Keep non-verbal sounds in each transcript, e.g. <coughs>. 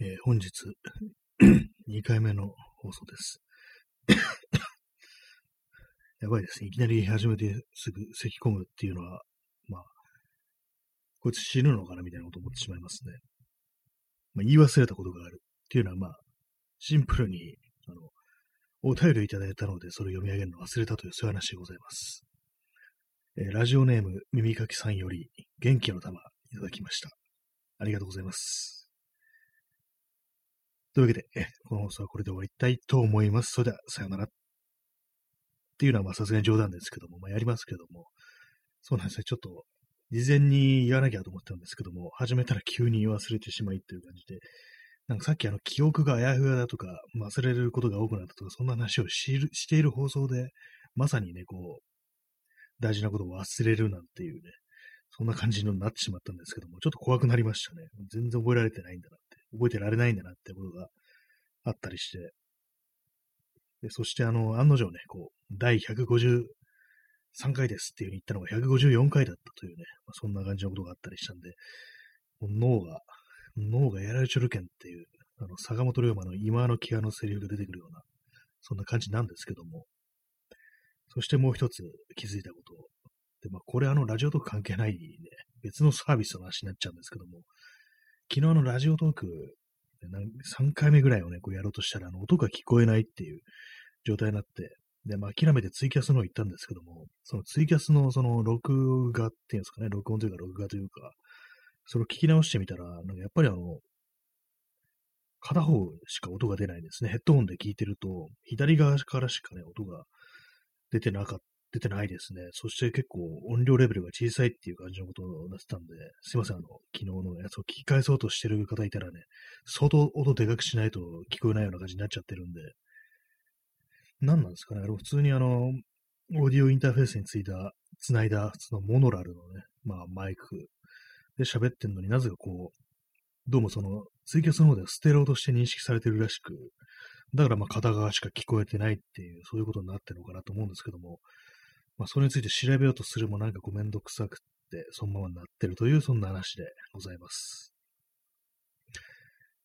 えー本日 <coughs> 2回目の放送です。<coughs> やばいですね。いきなり始めてすぐ咳込むっていうのは、まあ、こいつ死ぬのかな？みたいなこと思ってしまいますね。まあ、言い忘れたことがあるっていうのは、まあ、シンプルに、あの、お便りをいただいたので、それを読み上げるの忘れたという、そういう話でございます。えーラジオネーム、耳かきさんより、元気の玉、いただきました。ありがとうございます。というわけで、この放送はこれで終わりたいと思います。それでは、さようなら。っていうのは、まあ、さすがに冗談ですけども、まあ、やりますけども、そうなんですね。ちょっと、事前に言わなきゃと思ったんですけども、始めたら急に忘れてしまいっていう感じで、なんかさっきあの、記憶があやふやだとか、忘れることが多くなったとか、そんな話をしている放送で、まさにね、こう、大事なことを忘れるなんていうね、そんな感じになってしまったんですけども、ちょっと怖くなりましたね。全然覚えられてないんだな、覚えてられないんだなってことがあったりして、でそしてあの、案の定ね、こう、第153回ですっていう風に言ったのが154回だったというね、まあ、そんな感じのことがあったりしたんで、脳が、脳がやられちょるけんっていう、あの、坂本龍馬の今の際のセリフが出てくるような、そんな感じなんですけども、そしてもう一つ気づいたこと。で、まあ、これあの、ラジオトーク関係ないね、別のサービスの話になっちゃうんですけども、昨日のラジオトーク、3回目ぐらいをね、こうやろうとしたら、あの、音が聞こえないっていう状態になって、で、まあ、諦めてツイキャスの方行ったんですけども、そのツイキャスのその録画っていうんですかね、録音というか録画というか、それを聞き直してみたら、なんかやっぱりあの、片方しか音が出ないんですね。ヘッドホンで聞いてると、左側からしかね、音が出てなかった。出てないですね。そして結構音量レベルが小さいっていう感じのことをなってたんで、すいません、あの、昨日のやつを聞き返そうとしてる方いたらね、相当音でかくしないと聞こえないような感じになっちゃってるんで、何なんですかねあれ普通にあの、オーディオインターフェースについた、つないだ、そのモノラルのね、まあマイクで喋ってんのになぜかこう、どうもその、ツイキャスの方ではステレオとして認識されてるらしく、だからまあ片側しか聞こえてないっていう、そういうことになってるのかなと思うんですけども、まあそれについて調べようとするもなんかこうめんどくさくって、そのままになってるという、そんな話でございます。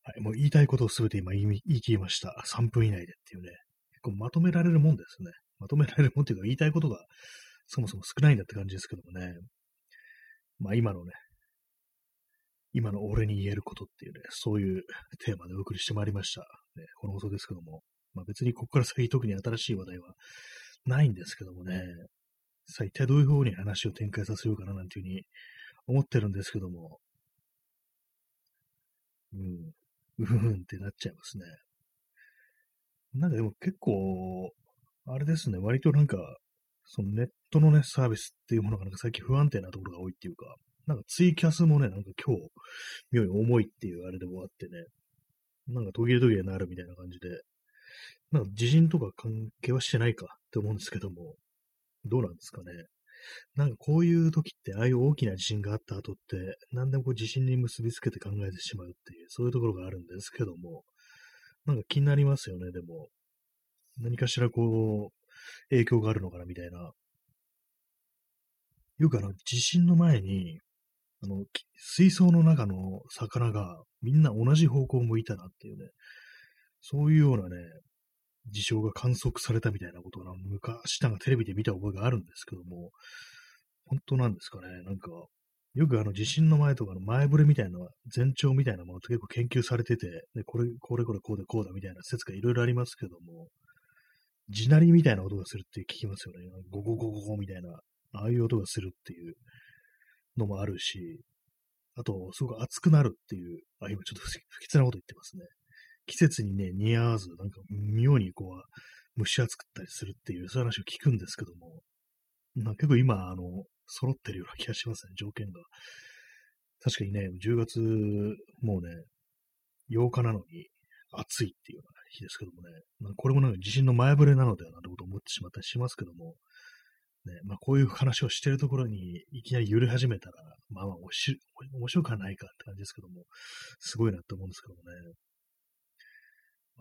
はい、もう言いたいことをすべて今言い言い切りました。3分以内でっていうね。結構まとめられるもんですね。まとめられるもんっていうか言いたいことがそもそも少ないんだって感じですけどもね。まあ今のね、今の俺に言えることっていうね、そういうテーマでお送りしてまいりました。ね、この放送ですけども。まあ別にここから先特に新しい話題はないんですけどもね。さあ一体どういう風に話を展開させようかななんていうふうに思ってるんですけども。うん。うふふんってなっちゃいますね。なんかでも結構、あれですね、割となんか、そのネットのね、サービスっていうものがなんか最近不安定なところが多いっていうか、なんかツイキャスもね、なんか今日、妙に重いっていうあれでもあってね、なんか途切れ途切れになるみたいな感じで、なんか地震とか関係はしてないかって思うんですけども、どうなんですかね。なんかこういう時って、ああいう大きな地震があった後って、何でもこう地震に結びつけて考えてしまうっていう、そういうところがあるんですけども、なんか気になりますよね、でも。何かしらこう、影響があるのかな、みたいな。よくあの、地震の前に、あの、水槽の中の魚がみんな同じ方向を向いたなっていうね、そういうようなね、事象が観測されたみたいなことが昔なんかテレビで見た覚えがあるんですけども、本当なんですかね、なんか、よくあの地震の前とかの前触れみたいな、前兆みたいなものって結構研究されてて、でこれ、これこれこうでこうだみたいな説がいろいろありますけども、地鳴りみたいな音がするって聞きますよね。ゴゴゴゴゴみたいな、ああいう音がするっていうのもあるし、あと、すごく暑くなるっていう、あ、今ちょっと不吉なこと言ってますね。季節にね、似合わず、なんか妙にこう、蒸し暑くったりするっていう、そういう話を聞くんですけども、なんか結構今、あの、揃ってるような気がしますね、条件が。確かにね、10月、もうね、8日なのに暑いっていうような日ですけどもね、まあこれもなんか地震の前触れなのではなんてことを思ってしまったりしますけども、ね、まあこういう話をしてるところにいきなり揺れ始めたら、まあまあおし面白くはないかって感じですけども、すごいなって思うんですけどもね。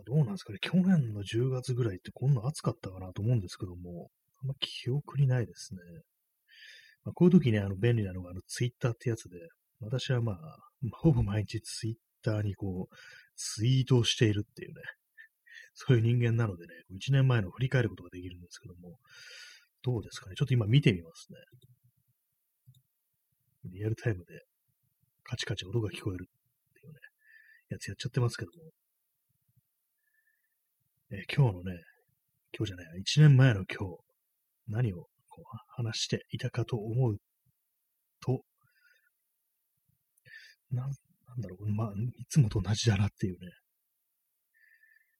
どうなんですかね、去年の10月ぐらいってこんな暑かったかなと思うんですけども、あんま記憶にないですね。まあ、こういう時ね、あの便利なのがあのツイッターってやつで、私は、まあほぼ毎日ツイッターにこう、ツイートをしているっていうね、そういう人間なのでね、1年前の振り返ることができるんですけども、どうですかね。ちょっと今見てみますね。リアルタイムでカチカチ音が聞こえるっていうね、やつやっちゃってますけども。えー、今日のね、今日じゃない、1年前の今日、何をこう話していたかと思うと、な、なんだろう、まあ、いつもと同じだなっていうね。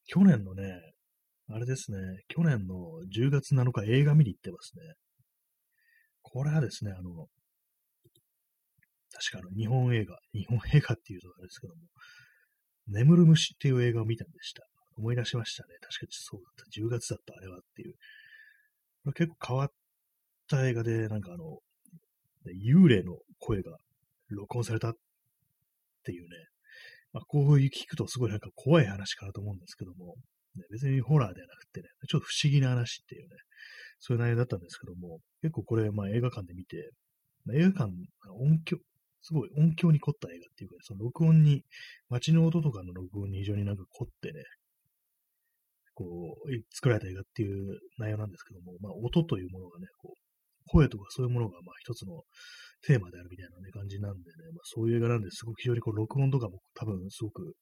去年のね、あれですね、去年の10月7日映画見に行ってますね。これはですね、あの、確かあの、日本映画、日本映画っていうとあれですけども、眠る虫っていう映画を見たんでした。思い出しましたね。確かにそうだった。10月だった、あれはっていう。結構変わった映画で、なんかあの、幽霊の声が録音されたっていうね、まあ、こういう聞くとすごいなんか怖い話かなと思うんですけども、ね、別にホラーではなくてね、ちょっと不思議な話っていうね、そういう内容だったんですけども、結構これ、まあ映画館で見て、まあ、映画館、音響、すごい音響に凝った映画っていうか、ねその録音に、街の音とかの録音に非常になんか凝ってね、こう、作られた映画っていう内容なんですけども、まあ音というものがね、こう、声とかそういうものがまあ一つのテーマであるみたいな、ね、感じなんでね、まあ、そういう映画なんですごく非常にこう録音とかも多分すごく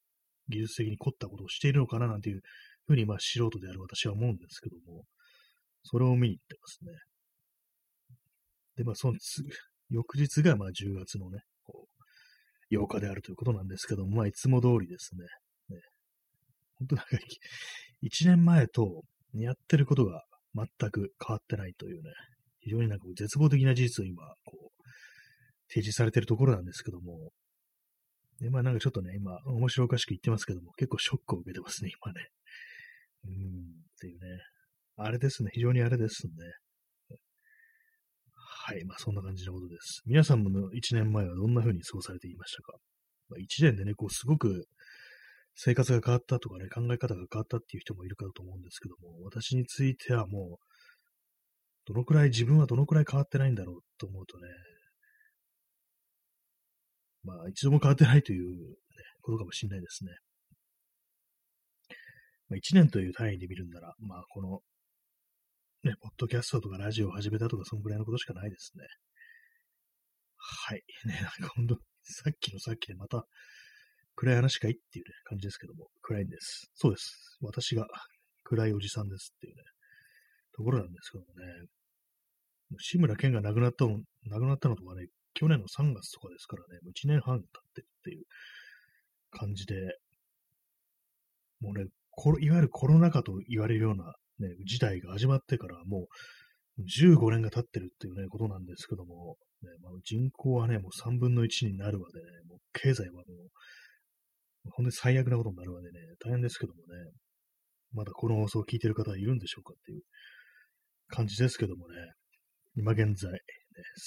技術的に凝ったことをしているのかななんていうふうにまあ素人である私は思うんですけども、それを見に行ってますね。で、まあその翌日がまあ10月のね、こう8日であるということなんですけども、まあいつも通りですね。ね本当なんか1年前とやってることが全く変わってないというね、非常になんか絶望的な事実を今、こう、提示されてるところなんですけども、で、まあなんかちょっとね、今、面白おかしく言ってますけども、結構ショックを受けてますね、今ね。うん、っていうね。あれですね、非常にあれですね。はい、まあそんな感じのことです。皆さんも1年前はどんな風に過ごされていましたか、まあ、?1 年でね、こうすごく生活が変わったとかね、考え方が変わったっていう人もいるかと思うんですけども、私についてはもう、どのくらい、自分はどのくらい変わってないんだろうと思うとね、まあ、一度も変わってないという、ね、ことかもしれないですね。まあ、1年という単位で見るんなら、まあ、この、ね、ポッドキャストとかラジオを始めたとか、そのくらいのことしかないですね。はい。ね、なんか本当、さっきのさっきでまた、暗い話かい？っていうね、感じですけども、暗いんです。そうです。私が暗いおじさんですっていうね、ところなんですけどもね、志村けんが亡くなったの、亡くなったのとかね、去年の3月とかですからね、もう1年半経ってるっていう感じで、もうね、いわゆるコロナ禍と言われるような、ね、事態が始まってからもう15年が経ってるっていうね、ことなんですけども、ねまあ、人口はね、もう3分の1になるまでね、もう経済はもう、本当に最悪なことになるまでね、大変ですけどもね、まだこの放送を聞いてる方いるんでしょうかっていう感じですけどもね、今現在、ね、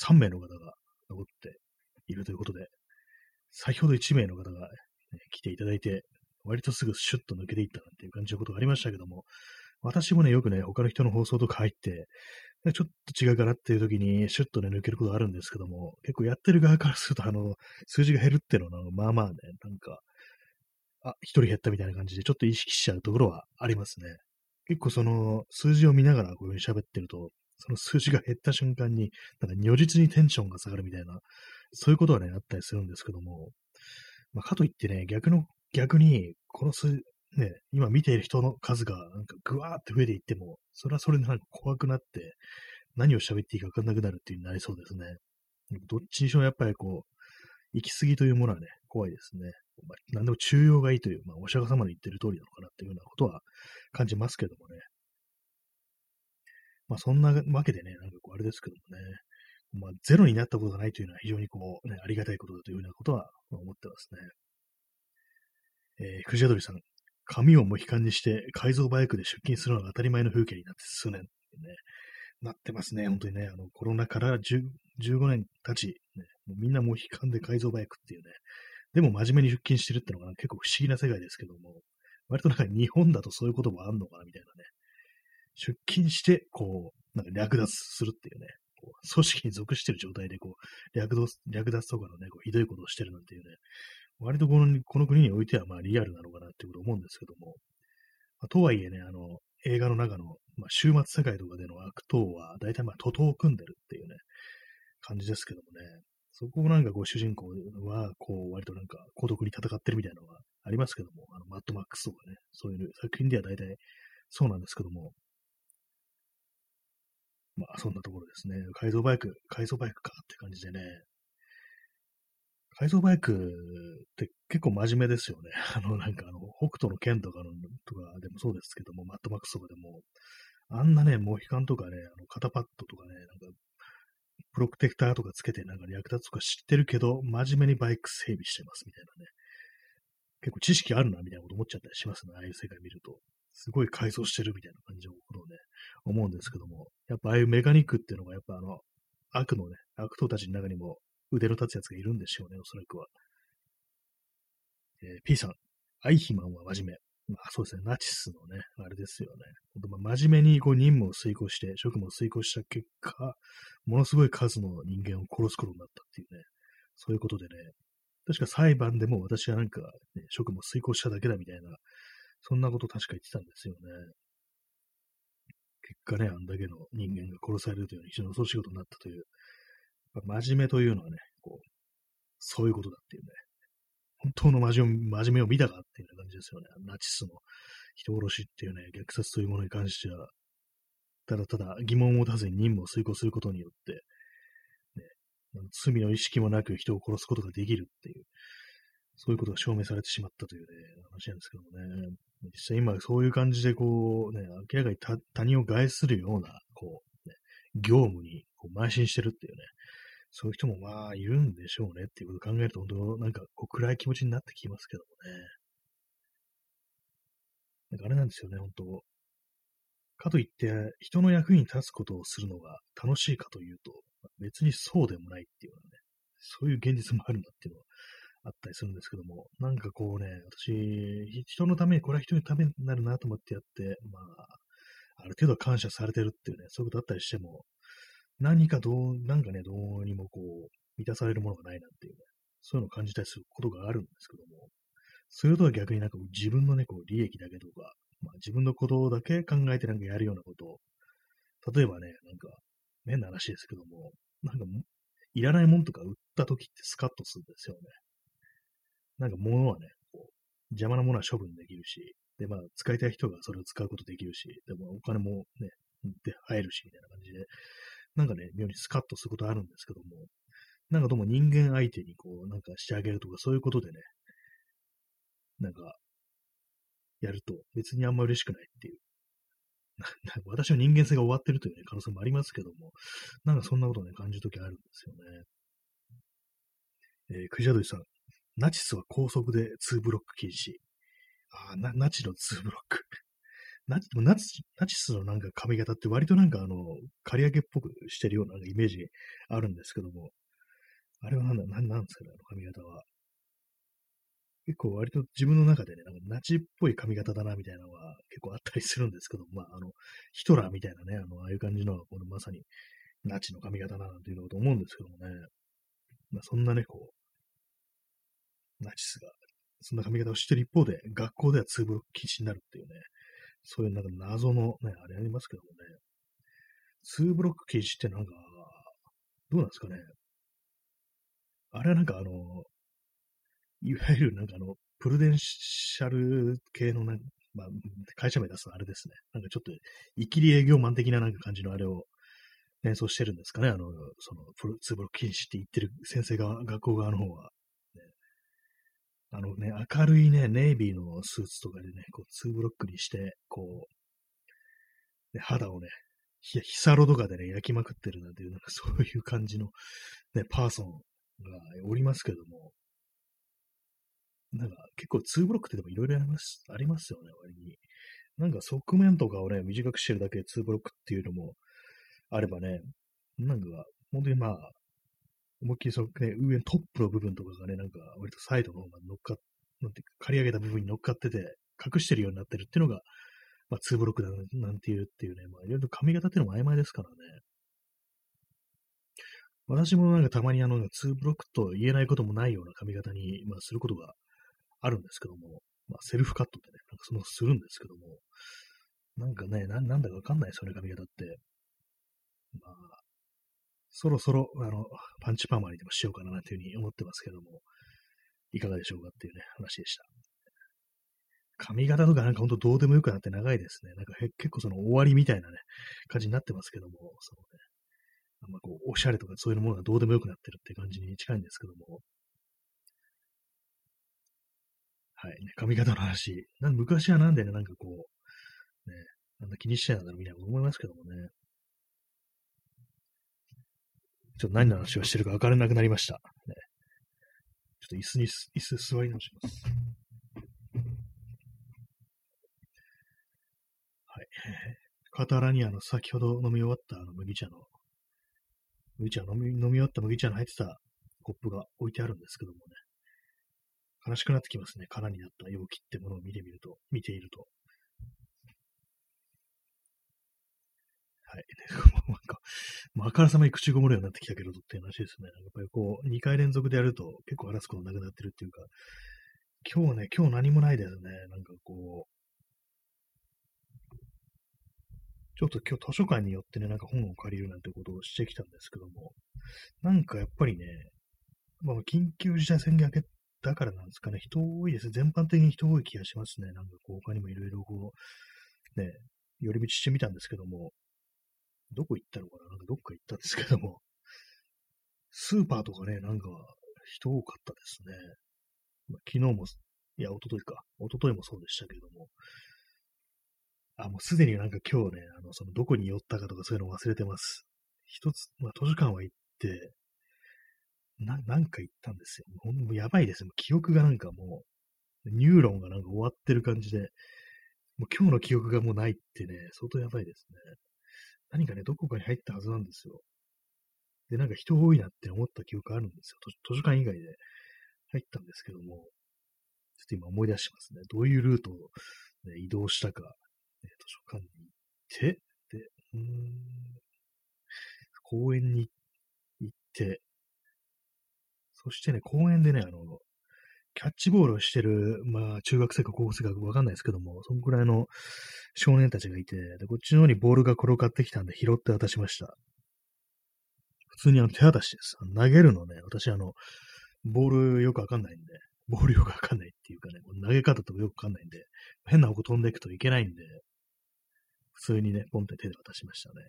3名の方が残っているということで、先ほど1名の方が、ね、来ていただいて、割とすぐシュッと抜けていったなんていう感じのことがありましたけども、私もね、よくね、他の人の放送とか入って、ちょっと違うかなっていう時に、シュッとね、抜けることあるんですけども、結構やってる側からすると、あの、数字が減るっていうのは、まあまあね、なんか、あ、一人減ったみたいな感じで、ちょっと意識しちゃうところはありますね。結構その、数字を見ながらこういうふうに喋ってると、その数字が減った瞬間に、なんか如実にテンションが下がるみたいな、そういうことはね、あったりするんですけども、まあ、かといってね、逆の、逆に、この数、ね、今見ている人の数が、なんかぐわーって増えていっても、それはそれでなんか怖くなって、何を喋っていいか分かんなくなるっていうになりそうですね。どっちにしろやっぱりこう、行き過ぎというものはね、怖いですね。まあ、何でも中庸がいいという、まあ、お釈迦様の言ってる通りなのかなっていうようなことは感じますけどもね。まあそんなわけでね、なんかこうあれですけどもね、まあゼロになったことがないというのは非常にこう、ね、ありがたいことだというようなことは思ってますね。えー、藤鳥さん、髪をモヒカンにして改造バイクで出勤するのが当たり前の風景になって数年、ね、なってますね、本当にね、あのコロナから15年経ち、ね、もうみんなモヒカンで改造バイクっていうね、でも真面目に出勤してるってのが結構不思議な世界ですけども、割となんか日本だとそういうこともあんのかなみたいなね、出勤して、こう、なんか略奪するっていうね、こう組織に属してる状態で、こう、略奪、略奪とかのね、こうひどいことをしてるなんていうね、割とこのこの国においてはまあリアルなのかなってこと思うんですけども、まあ、とはいえね、あの、映画の中の、まあ、終末世界とかでの悪党は、大体まあ、徒党を組んでるっていうね、感じですけどもね、そこをなんかこう主人公は、こう割となんか孤独に戦ってるみたいなのがありますけども、あのマッドマックスとかね、そういう作品では大体そうなんですけども、まあそんなところですね。改造バイク、改造バイクかって感じでね、改造バイクって結構真面目ですよね。<laughs> あの、なんかあの、北斗の剣とかの、とかでもそうですけども、マットマックスとかでも、あんなね、モヒカンとかね、あの、肩パッドとかね、なんか、プロテクターとかつけてなんか役立つとか知ってるけど、真面目にバイク整備してますみたいなね。結構知識あるな、みたいなこと思っちゃったりしますね。ああいう世界見ると。すごい改造してるみたいな感じのことをね、思うんですけども。やっぱああいうメカニックっていうのが、やっぱあの、悪のね、悪党たちの中にも腕の立つやつがいるんでしょうね、おそらくは。えー、P さん、アイヒマンは真面目。まあそうですね、ナチスのね、あれですよね。まあ、真面目にこう任務を遂行して、職務を遂行した結果、ものすごい数の人間を殺すことになったっていうね、そういうことでね、確か裁判でも私はなんか、ね、職務を遂行しただけだみたいな、そんなこと確か言ってたんですよね。結果ね、あんだけの人間が殺されるという非常に遅い仕事になったという真面目というのはね、こう、そういうことだっていうね、本当の真面目を見たかっていう感じですよね。ナチスの人殺しっていうね、虐殺というものに関しては、ただただ疑問を持たずに任務を遂行することによって、ね、罪の意識もなく人を殺すことができるっていう、そういうことが証明されてしまったというね、話なんですけどもね。実際今そういう感じでこうね、明らかに他人を害するような、こう、ね、業務にこう邁進してるっていうね、そういう人もまあいるんでしょうねっていうことを考えると、本当なんかこう暗い気持ちになってきますけどもね。なんかあれなんですよね、本当かといって、人の役に立つことをするのが楽しいかというと、別にそうでもないっていうのね、そういう現実もあるんだっていうのはあったりするんですけども、なんかこうね、私、人のために、これは人のためになるなと思ってやって、まあ、ある程度感謝されてるっていうね、そういうことあったりしても、何かどう、なんかね、どうにもこう、満たされるものがないなっていうね、そういうのを感じたりすることがあるんですけども、それとは逆になんか自分のね、こう、利益だけとか、まあ、自分のことだけ考えてなんかやるようなこと、例えばね、なんか、変な話ですけども、なんか、いらないもんとか売った時ってスカッとするんですよね。なんか物はね、こう、邪魔なものは処分できるし、で、まあ、使いたい人がそれを使うことできるし、でもお金もね、で入るし、みたいな感じで、なんかね、妙にスカッとすることあるんですけども、なんかどうも人間相手にこう、なんかしてあげるとか、そういうことでね、なんか、やると別にあんま嬉しくないっていう。私は人間性が終わってるという、ね、可能性もありますけども、なんかそんなことね、感じるときあるんですよね。えー、クジャドリさん、ナチスは高速で2ブロック禁止。ああ、ナチの2ブロック。ナチナチナチスのなんか髪型って割となんかあの、刈り上げっぽくしてるようなイメージあるんですけども、あれはなんだ、なんなんですかね、あの髪型は。結構割と自分の中でね、なんかナチっぽい髪型だなみたいなのは結構あったりするんですけど、まあ、あの、ヒトラーみたいなね、あの、ああいう感じの、このまさにナチの髪型だなということ思うんですけどもね、まあ、そんなね、こう、ナチスが、そんな髪型をしてる一方で、学校ではツーブロック禁止になるっていうね、そういうなんか謎のね、あれありますけどもね。2ブロック禁止ってなんか、どうなんですかね。あれはなんかあの、いわゆるなんかあの、プルデンシャル系のなんまあ、会社名出すのあれですね。なんかちょっと、イキリ営業マン的ななんか感じのあれを連想してるんですかね。あの、その、2ブロック禁止って言ってる先生側、学校側の方は。あのね、明るいね、ネイビーのスーツとかでね、こう、ツーブロックにして、こう、ね、肌をね、ヒサロとかでね、焼きまくってるなんていう、なんかそういう感じの、ね、パーソンがおりますけども、なんか結構ツーブロックってでもいろいろありますありますよね、割に。なんか側面とかをね、短くしてるだけでツーブロックっていうのもあればね、なんか、本当にまあ、思いっきりそのね、上のトップの部分とかがね、なんか割とサイドの方が乗っかっ、なんていうか、刈り上げた部分に乗っかってて、隠してるようになってるっていうのが、まあ、2ブロックだなんていうっていうね、まあ、いろいろ髪型っていうのも曖昧ですからね。私もなんかたまにあの、2ブロックと言えないこともないような髪型に、まあ、することがあるんですけども、まあ、セルフカットでね、なんかそのするんですけども、なんかね、ななんだかわかんないですよね、髪型って。まあ、そろそろ、あの、パンチパーマにでもしようかななんていうふうに思ってますけども、いかがでしょうかっていうね、話でした。髪型とかなんかほんとどうでもよくなって長いですね。なんか結構その終わりみたいなね、感じになってますけども、そのね、あんまこう、おしゃれとかそういうものがどうでもよくなってるって感じに近いんですけども、はい、ね、髪型の話。なん昔はなんでね、なんかこう、ね、あんな気にしてたんだろうみたいなこと思いますけどもね。ちょっと何の話をしてるか分からなくなりました。ね、ちょっと椅子に、椅子座り直します。はい。傍らにあの、先ほど飲み終わったあの麦茶の、麦茶飲み、飲み終わった麦茶の入ってたコップが置いてあるんですけどもね。悲しくなってきますね。空になった容器ってものを見てみると、見ていると。はい。<laughs> なんか、まあ、あからさまに口ごもるようになってきたけどっていう話ですね。やっぱりこう、2回連続でやると結構話すことなくなってるっていうか、今日ね、今日何もないですね。なんかこう、ちょっと今日図書館によってね、なんか本を借りるなんてことをしてきたんですけども、なんかやっぱりね、まあ、緊急事態宣言明けだからなんですかね、人多いです。全般的に人多い気がしますね。なんかこう、他にもいろいろこう、ね、寄り道してみたんですけども、どこ行ったのかな？なんかどっか行ったんですけども、スーパーとかね、なんか人多かったですね。まあ、昨日も、いや、一昨日か。一昨日もそうでしたけども、あ、もうすでになんか今日ね、あの、そのどこに寄ったかとかそういうの忘れてます。一つ、まあ図書館は行って、な、なんか言ったんですよ。ほんもうやばいですよ。記憶がなんかもう、ニューロンがなんか終わってる感じで、もう今日の記憶がもうないってね、相当やばいですね。何かね、どこかに入ったはずなんですよ。で、なんか人多いなって思った記憶あるんですよ。図書館以外で入ったんですけども、ちょっと今思い出しますね。どういうルートを、ね、移動したか、ね、図書館に行って、で、公園に行って、そしてね、公園でね、あの、キャッチボールをしてる、まあ、中学生か高校生かわかんないですけども、そのくらいの少年たちがいて、で、こっちの方にボールが転がってきたんで拾って渡しました。普通にあの手渡しです。投げるのね、私あの、ボールよくわかんないんで、ボールよくわかんないっていうかね、投げ方とかよくわかんないんで、変な方向飛んでいくといけないんで、普通にね、ポンって手で渡しましたね。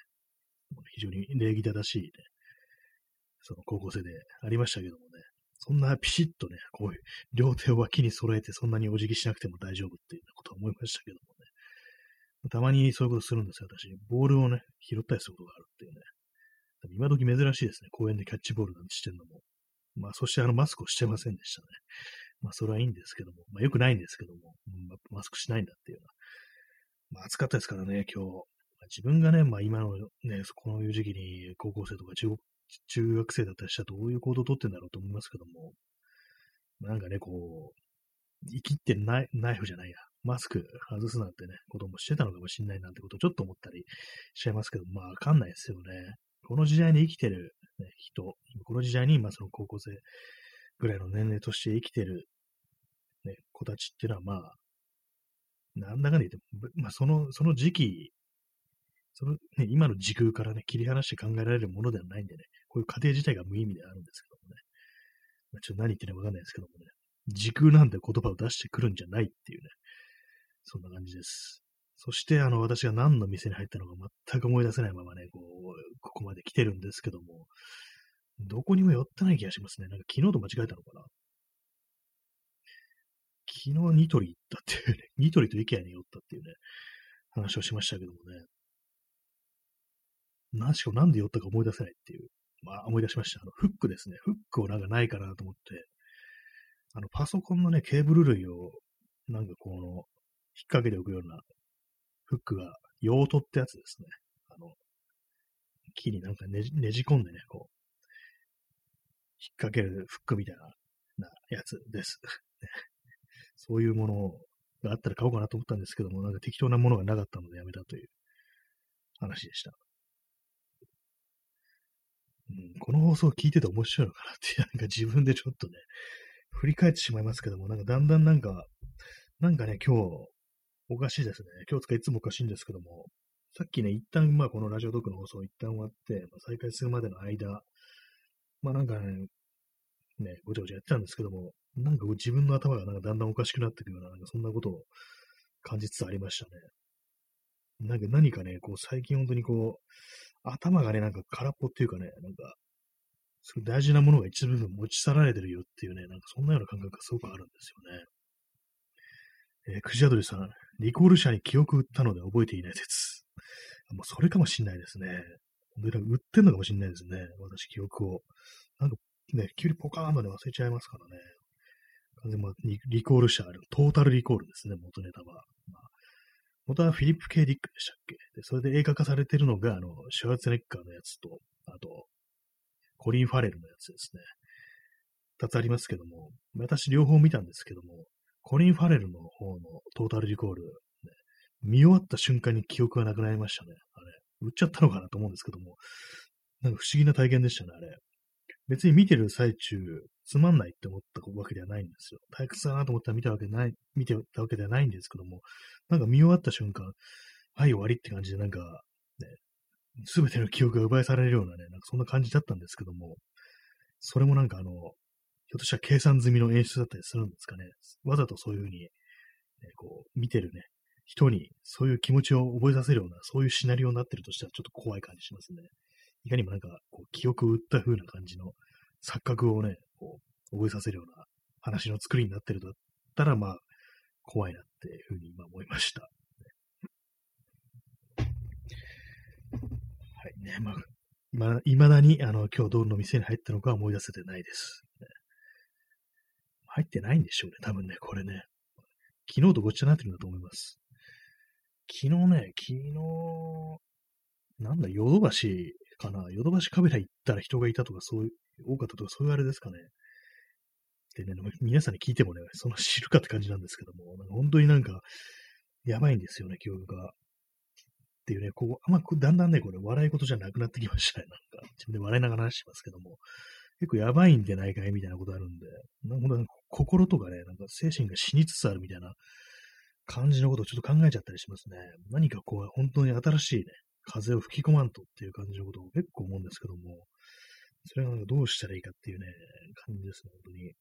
非常に礼儀正しいね、その高校生でありましたけどもね、そんなピシッとね、こういう両手を脇に揃えてそんなにお辞儀しなくても大丈夫っていうことは思いましたけどもね。たまにそういうことするんですよ、私。ボールをね、拾ったりすることがあるっていうね。今時珍しいですね。公園でキャッチボールなんてしてるのも。まあ、そしてあの、マスクをしてませんでしたね。まあ、それはいいんですけども。まあ、よくないんですけども。まあ、マスクしないんだっていうのは。まあ、暑かったですからね、今日。まあ、自分がね、まあ、今のね、こういう時期に高校生とか中中学生だったりしたらどういう行動をとってんだろうと思いますけども、なんかね、こう、生きてナイナイフじゃないや、マスク外すなんてね、こともしてたのかもしんないなんてことをちょっと思ったりしちゃいますけど、まあわかんないですよね。この時代に生きてる、ね、人、この時代に、まあその高校生ぐらいの年齢として生きてる、ね、子たちっていうのはまあ、なんだかんだ言っても、まあその、その時期そのね、今の時空からね、切り離して考えられるものではないんでね、こういう過程自体が無意味であるんですけどもね。まあ、ちょっと何言ってるかわかんないですけどもね。時空なんて言葉を出してくるんじゃないっていうね。そんな感じです。そして、あの、私が何の店に入ったのか全く思い出せないままね、こう、ここまで来てるんですけども、どこにも寄ってない気がしますね。なんか昨日と間違えたのかな。昨日ニトリ行ったっていうね、ニトリとイケアに寄ったっていうね、話をしましたけどもね。何しかなんで寄ったか思い出せないっていう。まあ、思い出しました。あの、フックですね。フックをなんかないかなと思って、あの、パソコンのね、ケーブル類を、なんかこの、引っ掛けておくようなフックが、用途ってやつですね。あの、木になんかねじねじ込んでね、こう、引っ掛けるフックみたいななやつです。<laughs> そういうものがあったら買おうかなと思ったんですけども、なんか適当なものがなかったのでやめたという話でした。うん、この放送を聞いてて面白いのかなって、<laughs> なんか自分でちょっとね、振り返ってしまいますけども、なんかだんだんなんか、なんかね、今日、おかしいですね。今日つかいつもおかしいんですけども、さっきね、一旦、まあこのラジオトークの放送一旦終わって、まあ、再開するまでの間、まあなんかね、ね、ごちゃごちゃやってたんですけども、なんか自分の頭がなんかだんだんおかしくなっていくような、なんかそんなことを感じつつありましたね。なんか何かね、こう最近本当にこう、頭がね、なんか空っぽっていうかね、なんか、すごい大事なものが一部分持ち去られてるよっていうね、なんかそんなような感覚がすごくあるんですよね。えー、クジアドリさん、リコール車に記憶売ったので覚えていない説。もうそれかもしんないですね。本当に売ってんのかもしんないですね。私、記憶を。なんかね、急にポカーンとね、忘れちゃいますからね。完全にリコール車、トータルリコールですね、元ネタは。元はフィリップ・ケイ・ディックでしたっけ？で、それで映画化されてるのが、あの、シュワーツネッカーのやつと、あと、コリン・ファレルのやつですね。二つありますけども、私両方見たんですけども、コリン・ファレルの方のトータルリコール、ね、見終わった瞬間に記憶がなくなりましたね。あれ、売っちゃったのかなと思うんですけども、なんか不思議な体験でしたね、あれ。別に見てる最中、つまんないって思ったわけではないんですよ。退屈だなと思ったら見たわけない、見てたわけではないんですけども、なんか見終わった瞬間、はい、終わりって感じで、なんか、ね、すべての記憶が奪い去られるようなね、なんかそんな感じだったんですけども、それもなんかあの、ひょっとしたら計算済みの演出だったりするんですかね。わざとそういうふうに、ね、こう、見てるね、人にそういう気持ちを覚えさせるような、そういうシナリオになってるとしたらちょっと怖い感じしますね。いかにもなんか、こう、記憶を打った風な感じの錯覚をね、こう、覚えさせるような話の作りになってるとだったら、まあ、怖いなっていうふうに今思いました。はいね、まあ、ま、未だに、あの、今日どの店に入ったのか思い出せてないです。入ってないんでしょうね、多分ね、これね。昨日とごっちゃになってるんだと思います。昨日ね、昨日、なんだ、ヨドバシかな。ヨドバシカメラ行ったら人がいたとか、そういう、多かったとか、そういうあれですかね。でね、皆さんに聞いてもね、その知るかって感じなんですけども、なんか本当になんか、やばいんですよね、記憶が。っていうね、こう、あんま、だんだんね、これ、笑い事じゃなくなってきましたね。なんか、自分で笑いながら話してますけども、結構やばいんじゃないかいみたいなことあるんで、なんか心とかね、なんか精神が死につつあるみたいな感じのことをちょっと考えちゃったりしますね。何かこう、本当に新しいね、風を吹き込まんとっていう感じのことを結構思うんですけども、それがなんかどうしたらいいかっていうね、感じですね、本当に。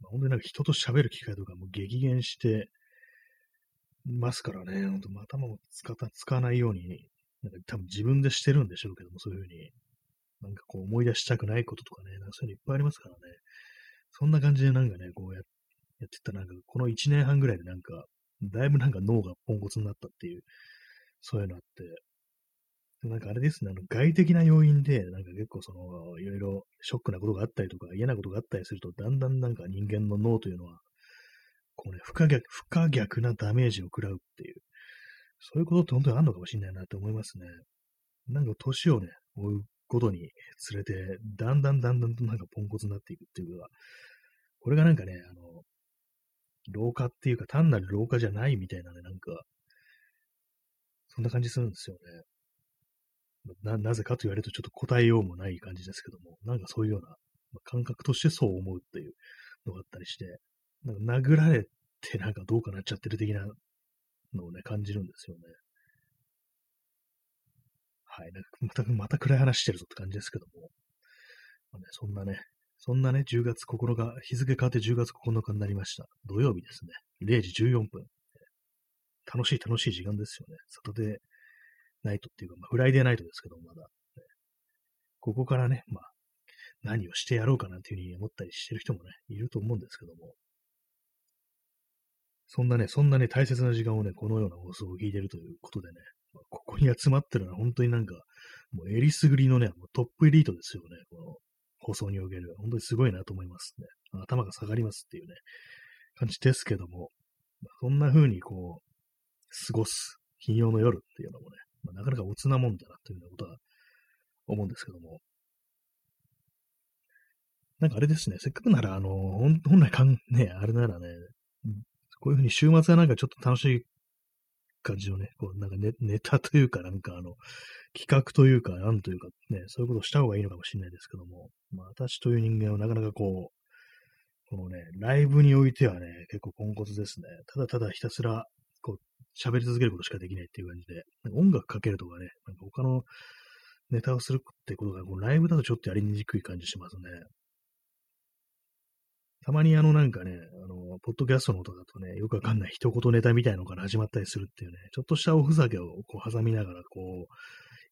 まあ、本当になんか人と喋る機会とかも激減してますからね、本当頭も使使わないように、なんか多分自分でしてるんでしょうけども、そういうふうに。なんかこう思い出したくないこととかね、なんかそういうのいっぱいありますからね。そんな感じでなんかね、こうややってったなんかこの1年半ぐらいでなんか、だいぶなんか脳がポンコツになったっていう、そういうのあって、なんかあれですね、あの外的な要因で、なんか結構その、いろいろショックなことがあったりとか、嫌なことがあったりすると、だんだんなんか人間の脳というのは、こうね、不可逆、不可逆なダメージを食らうっていう、そういうことって本当にあるのかもしれないなって思いますね。なんか年をね、追うことにつれて、だんだんだんだんとなんかポンコツになっていくっていうか、これがなんかね、あの、老化っていうか単なる老化じゃないみたいなね、なんか、そんな感じするんですよね。な、なぜかと言われるとちょっと答えようもない感じですけども、なんかそういうような、ま感覚としてそう思うっていうのがあったりして、なんか殴られてなんかどうかなっちゃってる的なのをね、感じるんですよね。はい。なんかまた、また暗い話してるぞって感じですけども。まあね、そんなね、そんなね、10月9日、日付変わって10月9日になりました。土曜日ですね。0時14分。楽しい楽しい時間ですよね。サタデーナイトっていうか、まあ、フライデーナイトですけど、まだ。ここからね、まあ、何をしてやろうかなんていうふうに思ったりしてる人もね、いると思うんですけども。そんなね、そんなね、大切な時間をね、このような放送を聞いてるということでね、まあ、ここに集まってるのは本当になんか、もうえりすぐりのね、もうトップエリートですよね、この放送における。本当にすごいなと思いますね。頭が下がりますっていうね、感じですけども、まあ、そんな風にこう、過ごす金曜の夜っていうのもね、まあ、なかなかおつなもんだなというようなことは思うんですけども。なんかあれですね、せっかくなら、あの、本来かん、ね、あれならね、こういうふうに週末はなんかちょっと楽しい感じのね、こうなんかネネタというか、なんかあの、企画というか、なんというか、ね、そういうことをした方がいいのかもしれないですけども、まあ、私という人間はなかなかこう、このね、ライブにおいてはね、結構ポンコツですね。ただただひたすら、こう、喋り続けることしかできないっていう感じで、音楽かけるとかね、なんか他のネタをするってことが、このライブだとちょっとやりにくい感じしますね。たまにあのなんかね、あの、ポッドキャストの音だとね、よくわかんない一言ネタみたいのから始まったりするっていうね、ちょっとしたおふざけをこう挟みながら、こう、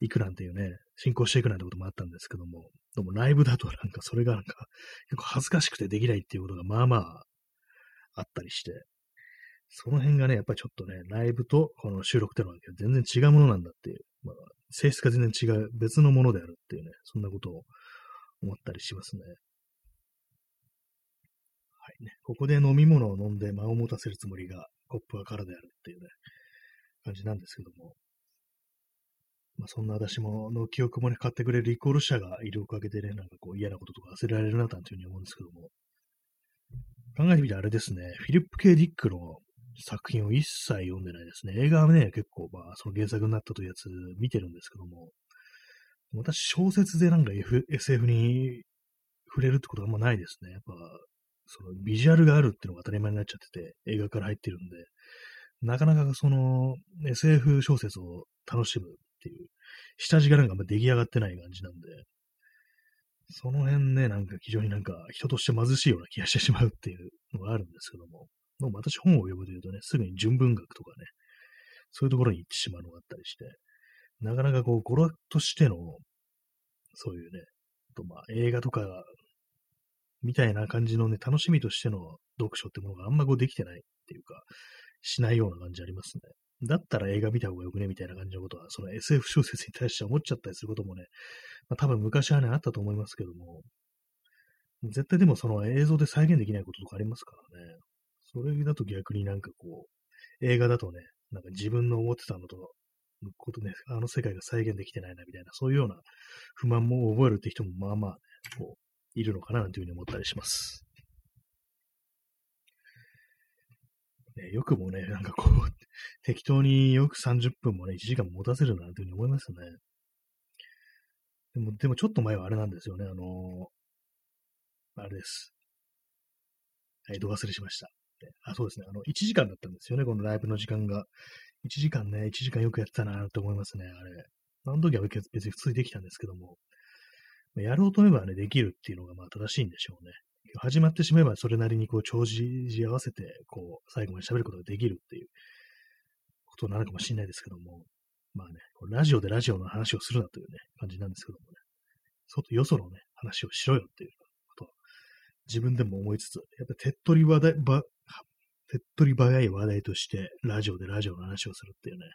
行くなんていうね、進行していくなんてこともあったんですけども、でもライブだとなんかそれがなんか結構恥ずかしくてできないっていうことがまあまああったりして、その辺がね、やっぱりちょっとね、ライブとこの収録ってのは全然違うものなんだっていう、まあ、性質が全然違う別のものであるっていうね、そんなことを思ったりしますね。はいね。ここで飲み物を飲んで間を持たせるつもりがコップは空であるっていうね、感じなんですけども。まあ、そんな私も、の記憶もね、買ってくれるイコール社がいるおかげでね、なんかこう嫌なこととか忘れられるな、というふうに思うんですけども。考えてみてあれですね、フィリップ・ケディックの作品を一切読んでないですね。映画はね、結構、まあ、その原作になったというやつ見てるんですけども、私、小説でなんか、F、SF に触れるってことはあんまないですね。やっぱ、そのビジュアルがあるっていうのが当たり前になっちゃってて、映画から入ってるんで、なかなかその SF 小説を楽しむっていう、下地がなんか出来上がってない感じなんで、その辺ね、なんか非常になんか人として貧しいような気がしてしまうっていうのがあるんですけども、もう私本を読むというとね、すぐに純文学とかね、そういうところに行ってしまうのがあったりして、なかなかこう、語呂としての、そういうね、とまあ映画とか、みたいな感じのね、楽しみとしての読書ってものがあんまこうできてないっていうか、しないような感じありますね。だったら映画見た方がよくねみたいな感じのことは、その SF 小説に対して思っちゃったりすることもね、まあ、多分昔はね、あったと思いますけども、絶対でもその映像で再現できないこととかありますからね。それだと逆になんかこう、映画だとね、なんか自分の思ってたのと、ことね、あの世界が再現できてないなみたいな、そういうような不満も覚えるって人もまあまあ、ね、こう、いるのかななんていうふうに思ったりします。ね、よくもね、なんかこう、適当によく30分もね、1時間も持たせるなんていうふうに思いますよね。でも、でもちょっと前はあれなんですよね、あのー、あれです。はい、度忘れしました。あ、そうですね、あの、1時間だったんですよね、このライブの時間が。1時間ね、1時間よくやってたなと思いますね、あれ。あの時は別に普通にできたんですけども、やろうと思えばね、できるっていうのがまあ正しいんでしょうね。始まってしまえばそれなりにこう調子合わせて、こう、最後まで喋ることができるっていうことなのかもしれないですけども、まあね、ラジオでラジオの話をするなというね、感じなんですけどもね、外、よそのね、話をしろよっていうこと自分でも思いつつ、やっぱ手っ取り話題、ば、手っ取り早い話題として、ラジオでラジオの話をするっていうね、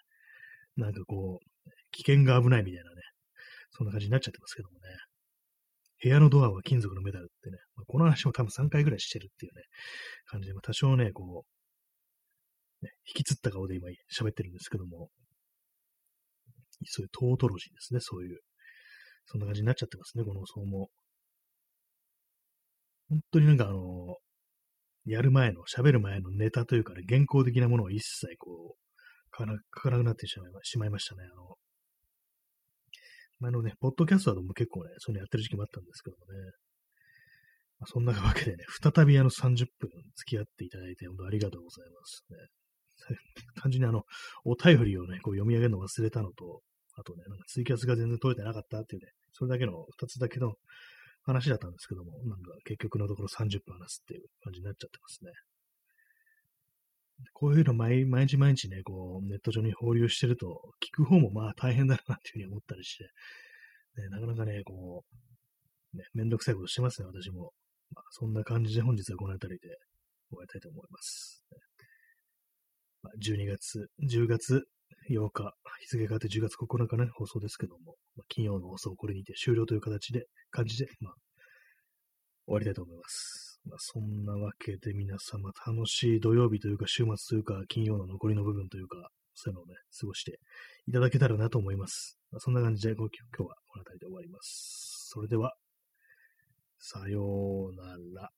なんかこう、危険が危ないみたいなね、そんな感じになっちゃってますけどもね。部屋のドアは金属のメダルってね、まあ、この話も多分3回ぐらいしてるっていうね、感じで、まあ、多少ね、こう、ね、引きつった顔で今喋ってるんですけども、そういうトートロジーですね、そういう。そんな感じになっちゃってますね、この層も。本当になんかあの、やる前の、喋る前のネタというかね、原稿的なものを一切こう、書かなくなってしまいましたね。あの、前のね、ポッドキャストでも結構ね、そういうのやってる時期もあったんですけどもね。まあ、そんなわけでね、再びあの30分付き合っていただいて、本当ありがとうございます、ね。<laughs> 単純にあの、お便りをね、こう読み上げるの忘れたのと、あとね、なんかツイキャスが全然取れてなかったっていうね、それだけの2つだけの話だったんですけども、なんか結局のところ30分話すっていう感じになっちゃってますね。こういうの毎毎日毎日ね、こう、ネット上に放流してると、聞く方もまあ大変だなっていうふうに思ったりして、ね、なかなかね、こう、ね、めんどくさいことしてますね、私も。まあ、そんな感じで本日はこの辺りで終わりたいと思います。まあ、12月、10月8日、日付変わって10月9日ね、放送ですけども、まあ、金曜の放送これにて終了という形で、感じで、まあ、終わりたいと思います。まあ、そんなわけで皆様楽しい土曜日というか週末というか金曜の残りの部分というかそういうのをね、過ごしていただけたらなと思います。まあ、そんな感じで今日はこの辺りで終わります。それでは、さようなら。